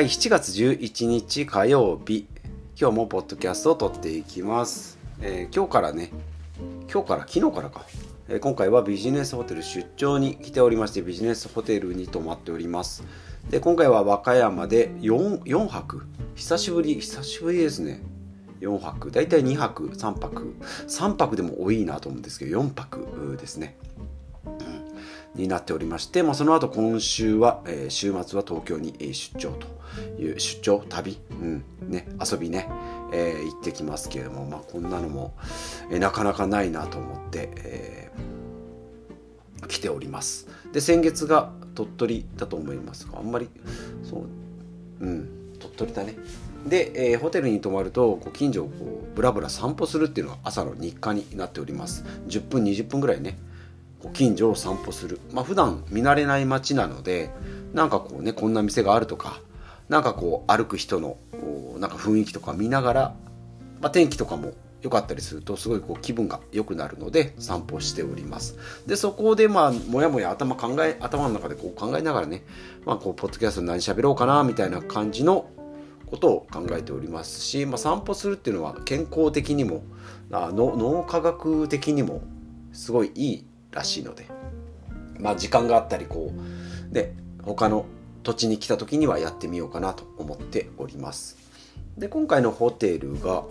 はい、7月11日火曜日、今日もポッドキャストを撮っていきます。えー今日からね、今日から、昨日からか、えー今回はビジネスホテル出張に来ておりまして、ビジネスホテルに泊まっております。で、今回は和歌山で 4, 4泊、久しぶり、久しぶりですね。4泊、だいたい2泊、3泊、3泊でも多いなと思うんですけど、4泊ですね。になっておりまして、まあ、その後今週は、えー週末は東京に出張という出張旅、うんね、遊びね、えー行ってきますけれども、まあ、こんなのも、えーなかなかないなと思って、えー来ております。で先月が鳥取だと思いますがあんまりそううん鳥取だね。で、えーホテルに泊まるとこう近所をこうブラブラ散歩するっていうのが朝の日課になっております。10分20分ぐらいねこう近所を散歩する。まあ普段見慣れない街なのでなんかこうねこんな店があるとかなんかこう歩く人のなんか雰囲気とか見ながら、まあ、天気とかも良かったりするとすごいこう気分が良くなるので散歩しております。でそこでまあもやもや頭考え頭の中でこう考えながらねまあこうポッドキャスト何喋ろうかなみたいな感じのことを考えておりますし、まあ、散歩するっていうのは健康的にもあの脳科学的にもすごいいいらしいので、まあ、時間があったりこうで他の土地に来た時にはやってみようかなと思っております。で今回のホテルが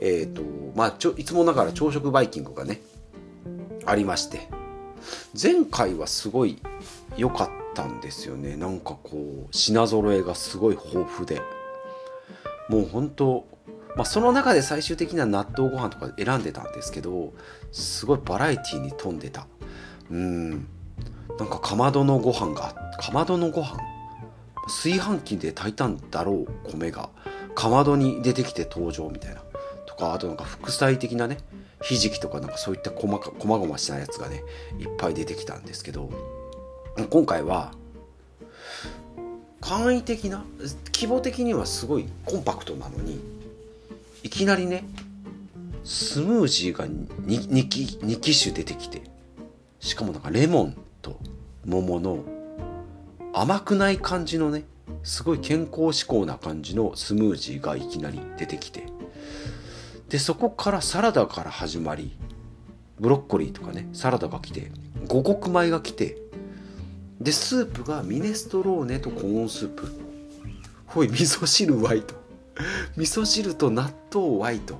えっ、とまあちょいつもながら朝食バイキングがねありまして。前回はすごい良かったんですよね。なんかこう品揃えがすごい豊富で。もう本当まあその中で最終的には納豆ご飯とか選んでたんですけどすごいバラエティーに富んでた。うん。なんかかまどのご飯がかまどのご飯？炊飯器で炊いたんだろう米が。かまどに出てきて登場みたいな。とかあとなんか副菜的なねひじきとかなんかそういった細か細々したやつがねいっぱい出てきたんですけど今回は簡易的な規模的にはすごいコンパクトなのにいきなりねスムージーが 2, 2, 機2機種出てきてしかもなんかレモンと桃の甘くない感じのねすごい健康志向な感じのスムージーがいきなり出てきてでそこからサラダから始まりブロッコリーとかねサラダが来て五穀米が来てでスープがミネストローネとコーンスープ。ほい味噌汁ワイと。味噌汁と納豆ワイと。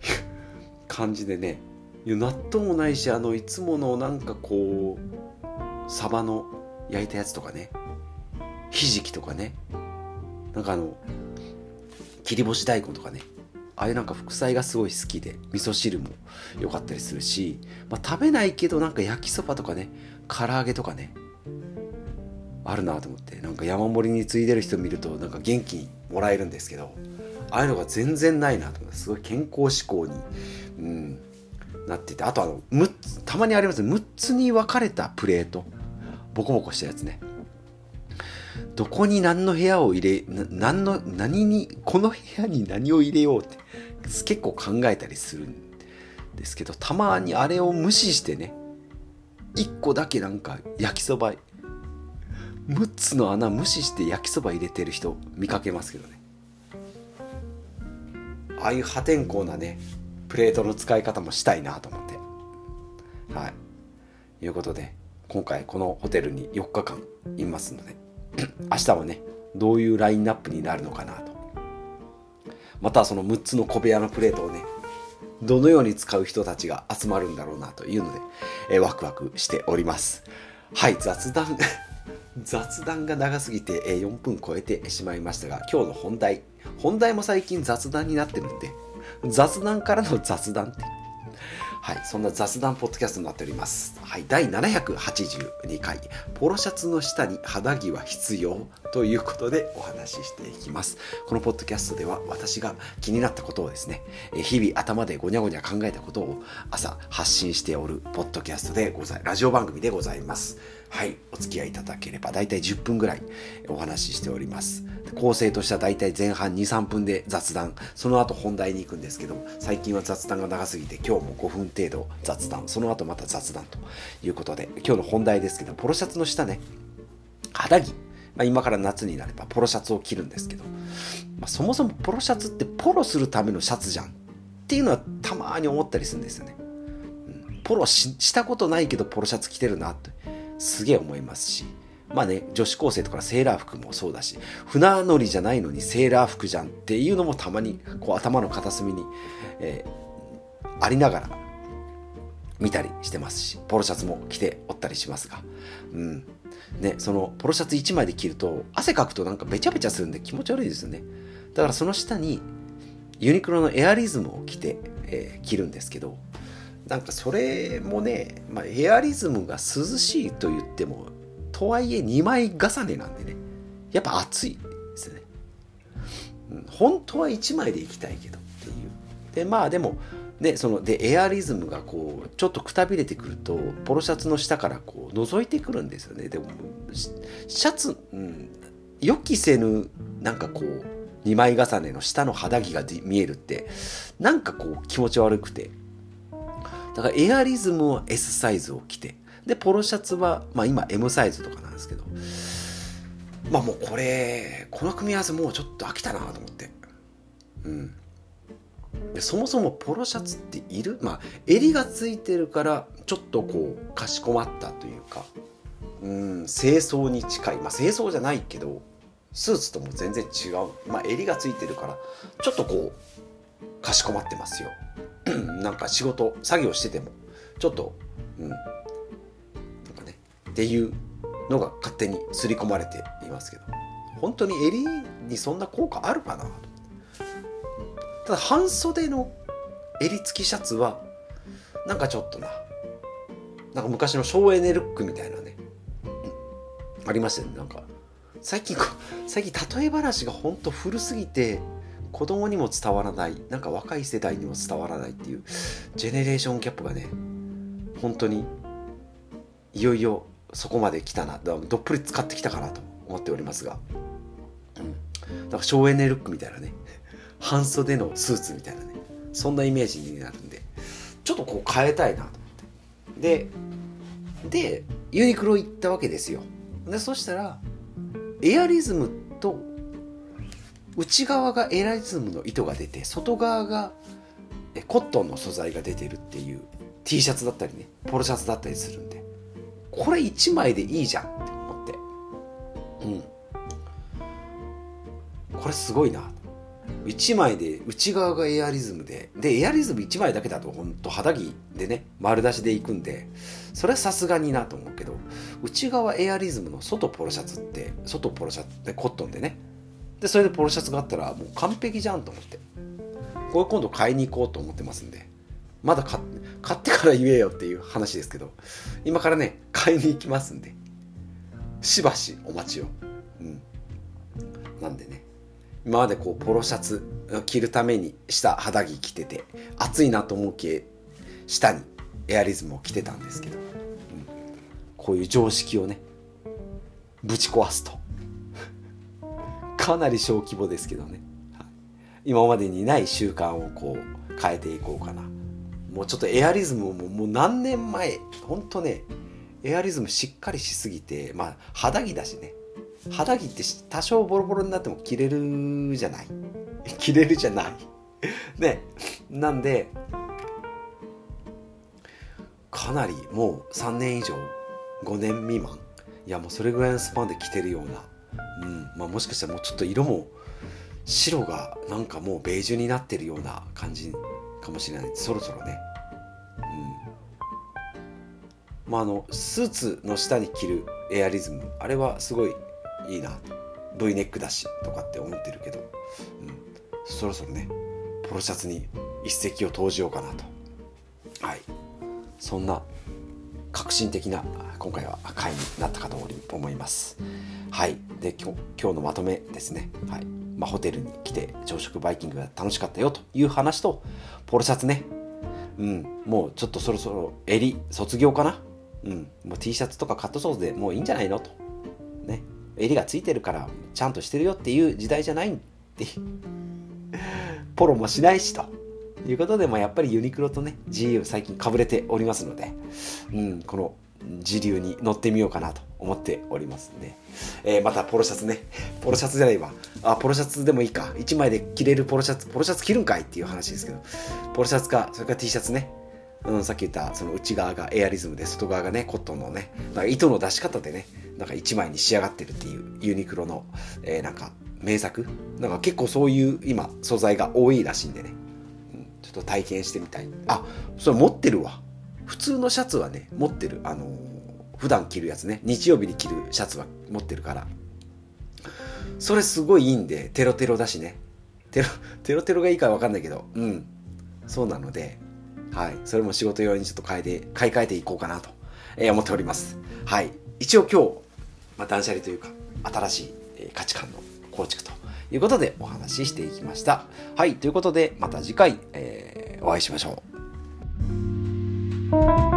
感じでね納豆もないしあのいつものなんかこうサバの焼いたやつとかねひじきとかねなんかあの切り干し大根とかねああいうなんか副菜がすごい好きで味噌汁も良かったりするし、まあ、食べないけどなんか焼きそばとかね唐揚げとかねあるなと思ってなんか山盛りについでる人見るとなんか元気もらえるんですけどああいうのが全然ないなと思ってすごい健康志向に、うん、なっててあとあの6つたまにあります6つに分かれたプレートボコボコしたやつね。どこに何の部屋を入れ何の何にこの部屋に何を入れようって結構考えたりするんですけどたまにあれを無視してね1個だけなんか焼きそば6つの穴無視して焼きそば入れてる人見かけますけどね。ああいう破天荒なねプレートの使い方もしたいなと思って。はい。いうことで今回このホテルに4日間いますので 明日はねどういうラインナップになるのかなと。またその6つの小部屋のプレートをねどのように使う人たちが集まるんだろうなというので、えーワクワクしております。はい雑談。雑談が長すぎて、4分超えてしまいましたが今日の本題本題も最近雑談になってるんで雑談からの雑談ってはい、そんな雑談ポッドキャストになっております。はい、第782回、ポロシャツの下に肌着は必要ということでお話ししていきます。このポッドキャストでは私が気になったことをですね、日々頭でごにゃごにゃ考えたことを朝発信しておるポッドキャストでござい、ラジオ番組でございます。はい、お付き合いいただければ大体10分ぐらいお話ししております。構成としては大体前半2、3分で雑談、その後本題に行くんですけども、最近は雑談が長すぎて今日も5分程度雑談、その後また雑談ということで、今日の本題ですけど、ポロシャツの下ね、肌着、まあ、今から夏になればポロシャツを着るんですけど、まあ、そもそもポロシャツってポロするためのシャツじゃん。っていうのはたまに思ったりするんですよね。うん、ポロしたことないけどポロシャツ着てるなって。すげえ思いますし。まあね、女子高生とかセーラー服もそうだし、船乗りじゃないのにセーラー服じゃんっていうのもたまにこう頭の片隅に、えー、ありながら見たりしてますし、ポロシャツも着ておったりしますが、うん。ね、そのポロシャツ1枚で着ると、汗かくとなんかべちゃべちゃするんで気持ち悪いですよね。だからその下にユニクロのエアリズムを着て、えー、着るんですけど、なんかそれもね、まあ、エアリズムが涼しいと言っても、とはいえ2枚重ねなんでね、やっぱ暑いですね。うん、本当は1枚で行きたいけどっていう。で、まあでも、でそのでエアリズムがこうちょっとくたびれてくるとポロシャツの下からこう覗いてくるんですよねでもシャツ、うん、予期せぬなんかこう2枚重ねの下の肌着が見えるってなんかこう気持ち悪くてだからエアリズムは S サイズを着てでポロシャツは、まあ、今 M サイズとかなんですけどまあもうこれこの組み合わせもうちょっと飽きたなと思って。うん。でそもそもポロシャツっているまあ襟がついてるからちょっとこうかしこまったというかうん清掃に近い。まあ清掃じゃないけどスーツとも全然違う。まあ襟がついてるからちょっとこうかしこまってますよ。なんか仕事作業しててもちょっとうんなんかねっていうのが勝手に刷り込まれていますけど本当に襟にそんな効果あるかな？とただ半袖の襟付きシャツはなんかちょっとななんか昔の省エネルックみたいなね、うん、ありましたよね。なんか最近最近例え話がほんと古すぎて子供にも伝わらないなんか若い世代にも伝わらないっていうジェネレーションギャップがね本当にいよいよそこまで来たなどっぷり使ってきたかなと思っておりますが、うん、なんか省エネルックみたいなね半袖のスーツみたいなねそんなイメージになるんでちょっとこう変えたいなと思って。ででユニクロ行ったわけですよ。でそしたらエアリズムと内側がエアリズムの糸が出て外側がコットンの素材が出てるっていう T シャツだったりねポロシャツだったりするんでこれ1枚でいいじゃんって思って。うん。これすごいな。1枚で内側がエアリズムででエアリズム1枚だけだとほんと肌着でね丸出しでいくんでそれはさすがになと思うけど内側エアリズムの外ポロシャツって外ポロシャツってコットンでねでそれでポロシャツがあったらもう完璧じゃんと思って。これ今度買いに行こうと思ってますんで。まだ買ってから言えよっていう話ですけど。今からね買いに行きますんで。しばしお待ちを。うん。なんでね。今までこうポロシャツ着るために下肌着着てて暑いなと思うけ下にエアリズムを着てたんですけど、うん、こういう常識をねぶち壊すと。かなり小規模ですけどね、今までにない習慣をこう変えていこうかな。もうちょっとエアリズムももう何年前ほんとねエアリズムしっかりしすぎてまあ肌着だしね。肌着って多少ボロボロになっても着れるじゃない。着れるじゃない。ね。なんでかなりもう3年以上5年未満。いやもうそれぐらいのスパンで着てるような、うん。まあ、もしかしたらもうちょっと色も白がなんかもうベージュになってるような感じかもしれない。そろそろね。うん。まああのスーツの下に着るエアリズムあれはすごいいいな。V ネックだしとかって思ってるけど、うん、そろそろねポロシャツに一石を投じようかなと。はい。そんな革新的な今回は回になったかと思います。はい。で今日のまとめですね。はい。まあ、ホテルに来て朝食バイキングが楽しかったよという話とポロシャツね。うん。もうちょっとそろそろ襟卒業かな。うん。もう T シャツとかカットソースでもういいんじゃないのと。ね。襟がついてるからちゃんとしてるよっていう時代じゃないって。ポロもしないしと。いうことで、まあ、やっぱりユニクロとね GU 最近かぶれておりますので、うん、この時流に乗ってみようかなと思っておりますね。えー、またポロシャツね。ポロシャツじゃないわ。あ、ポロシャツでもいいか。1枚で着れるポロシャツ、ポロシャツ着るんかいっていう話ですけど、ポロシャツか、それから T シャツね。うん、さっき言ったその内側がエアリズムで外側がねコットンのねなんか糸の出し方でねなんか1枚に仕上がってるっていうユニクロの、えー、なんか名作なんか結構そういう今素材が多いらしいんでね、ちょっと体験してみたいあそれ持ってるわ。普通のシャツはね持ってる。あのー、普段着るやつね。日曜日に着るシャツは持ってるから。それすごいいいんでテロテロだしね。テロテロテロがいいかわかんないけど。うん。そうなので。はい。それも仕事用にちょっと変えて買い替えていこうかなと、えー、思っております。はい。一応今日、まあ、断捨離というか新しい、価値観の構築ということでお話ししていきました。はいということでまた次回、えー、お会いしましょう。thank you